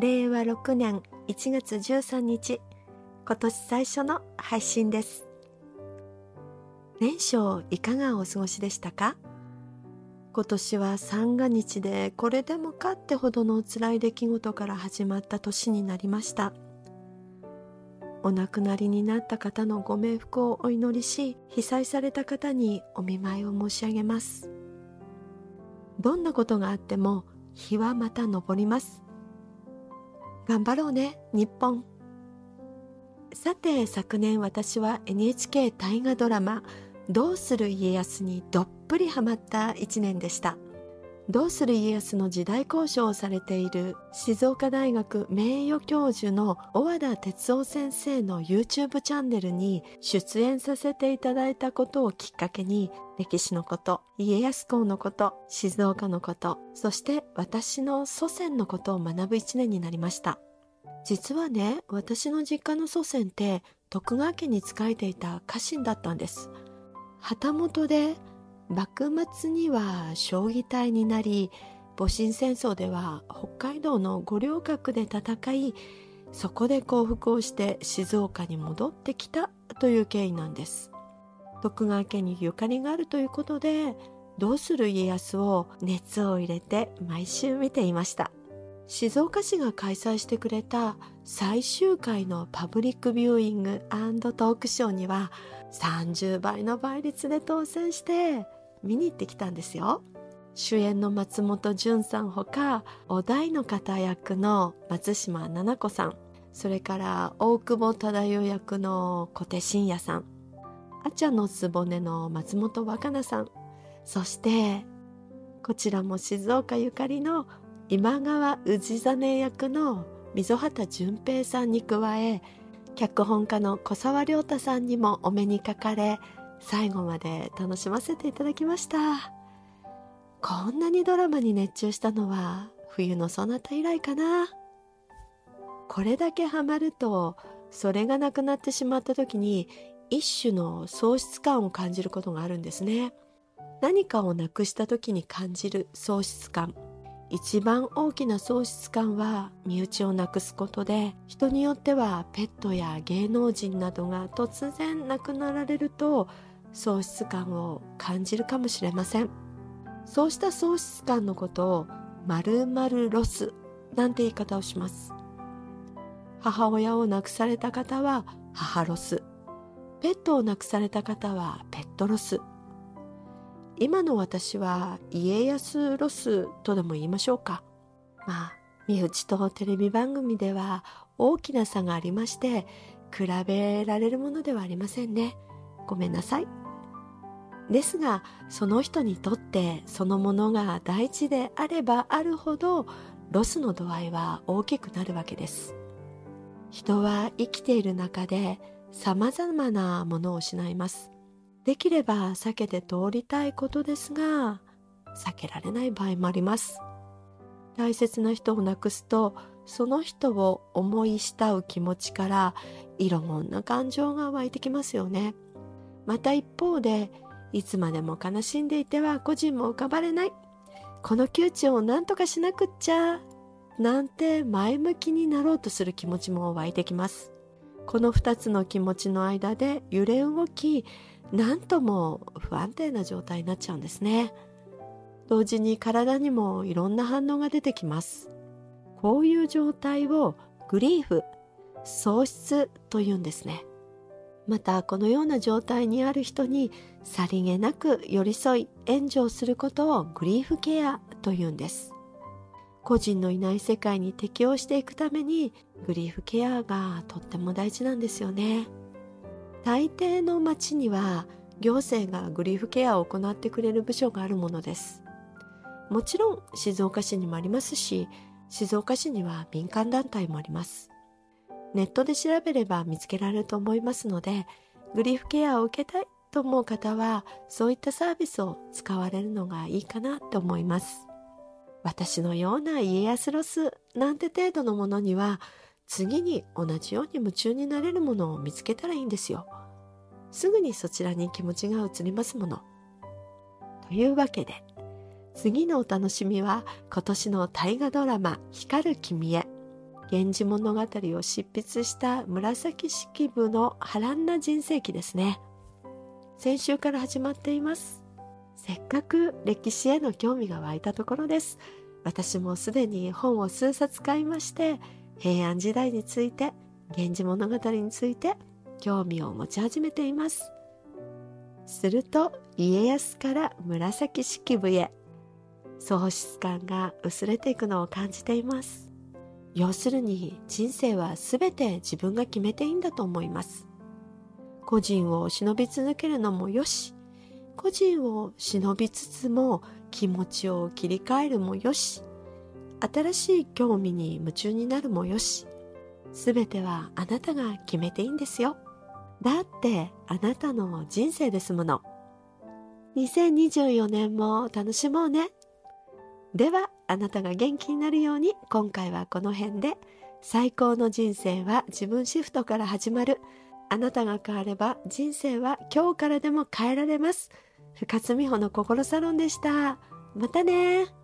令和6年1月13日今年最初の配信です。年初いかがお過ごしでしたか？今年は三が日でこれでもかってほどの辛い出来事から始まった年になりました。お亡くなりになった方のご冥福をお祈りし被災された方にお見舞いを申し上げます。どんなことがあっても日はまた昇ります。頑張ろうね日本。さて昨年私は NHK 大河ドラマ「どうする家康」にどっぷりハマった一年でした。どうする家康の時代交渉をされている静岡大学名誉教授の小和田哲夫先生の YouTube チャンネルに出演させていただいたことをきっかけに歴史のこと家康公のこと静岡のことそして私の祖先のことを学ぶ一年になりました。実はね私の実家の祖先って徳川家に仕えていた家臣だったんです。旗本で幕末には将棋隊になり戊辰戦争では北海道の五稜郭で戦いそこで降伏をして静岡に戻ってきたという経緯なんです。徳川家にゆかりがあるということでどうする家康を熱を入れて毎週見ていました。静岡市が開催してくれた最終回のパブリックビューイングトークショーには30倍の倍率で当選して見に行ってきたんですよ。主演の松本潤さんほかお題の方役の松島菜々子さん。それから大久保忠代役の小手伸也さん。あちゃのつぼねの松本若菜さん。そしてこちらも静岡ゆかりの今川氏真役の溝端淳平さんに加え脚本家の小沢亮太さんにもお目にかかれ最後まで楽しませていただきました。こんなにドラマに熱中したのは冬のそなた以来かな。これだけハマるとそれがなくなってしまった時に一種の喪失感を感じることがあるんですね。何かをなくした時に感じる喪失感。一番大きな喪失感は身内をなくすことで人によってはペットや芸能人などが突然亡くなられると喪失感を感じるかもしれません。そうした喪失感のことを〇〇ロスなんて言い方をします。母親を亡くされた方は母ロス。ペットを亡くされた方はペットロス。今の私は家康ロスとでも言いましょうか。まあ身内とテレビ番組では大きな差がありまして比べられるものではありませんね。ごめんなさい。ですがその人にとってそのものが大事であればあるほどロスの度合いは大きくなるわけです。人は生きている中で様々なものを失います。できれば避けて通りたいことですが避けられない場合もあります。大切な人を亡くすとその人を思い慕う気持ちからいろんな感情が湧いてきますよね。また一方でいつまでも悲しんでいては個人も浮かばれない。この窮地を何とかしなくっちゃなんて前向きになろうとする気持ちも湧いてきます。この2つの気持ちの間で揺れ動き何とも不安定な状態になっちゃうんですね。同時に体にもいろんな反応が出てきます。こういう状態をグリーフ喪失というんですね。またこのような状態にある人にさりげなく寄り添い援助をすることをグリーフケアというんです。個人のいない世界に適応していくためにグリーフケアがとっても大事なんですよね。大抵の町には行政がグリーフケアを行ってくれる部署があるものです。もちろん静岡市にもありますし静岡市には民間団体もあります。ネットで調べれば見つけられると思いますのでグリーフケアを受けたいと思う方はそういったサービスを使われるのがいいかなと思います。私のような家康ロスなんて程度のものには次に同じように夢中になれるものを見つけたらいいんですよ。すぐにそちらに気持ちが移りますもの。というわけで次のお楽しみは今年の大河ドラマ「光る君へ」源氏物語を執筆した紫式部の波乱な人生記ですね。先週から始まっています。せっかく歴史への興味が湧いたところです。私もすでに本を数冊買いまして平安時代について源氏物語について興味を持ち始めています。すると家康から紫式部へ喪失感が薄れていくのを感じています。要するに人生は全て自分が決めていいんだと思います。個人を忍び続けるのもよし。個人を忍びつつも気持ちを切り替えるもよし。新しい興味に夢中になるもよし。全てはあなたが決めていいんですよ。だってあなたの人生ですもの。2024年も楽しもうね。ではあなたが元気になるように今回はこの辺で。最高の人生は自分シフトから始まる。あなたが変われば人生は今日からでも変えられます。深津美穂の心サロンでした。またね。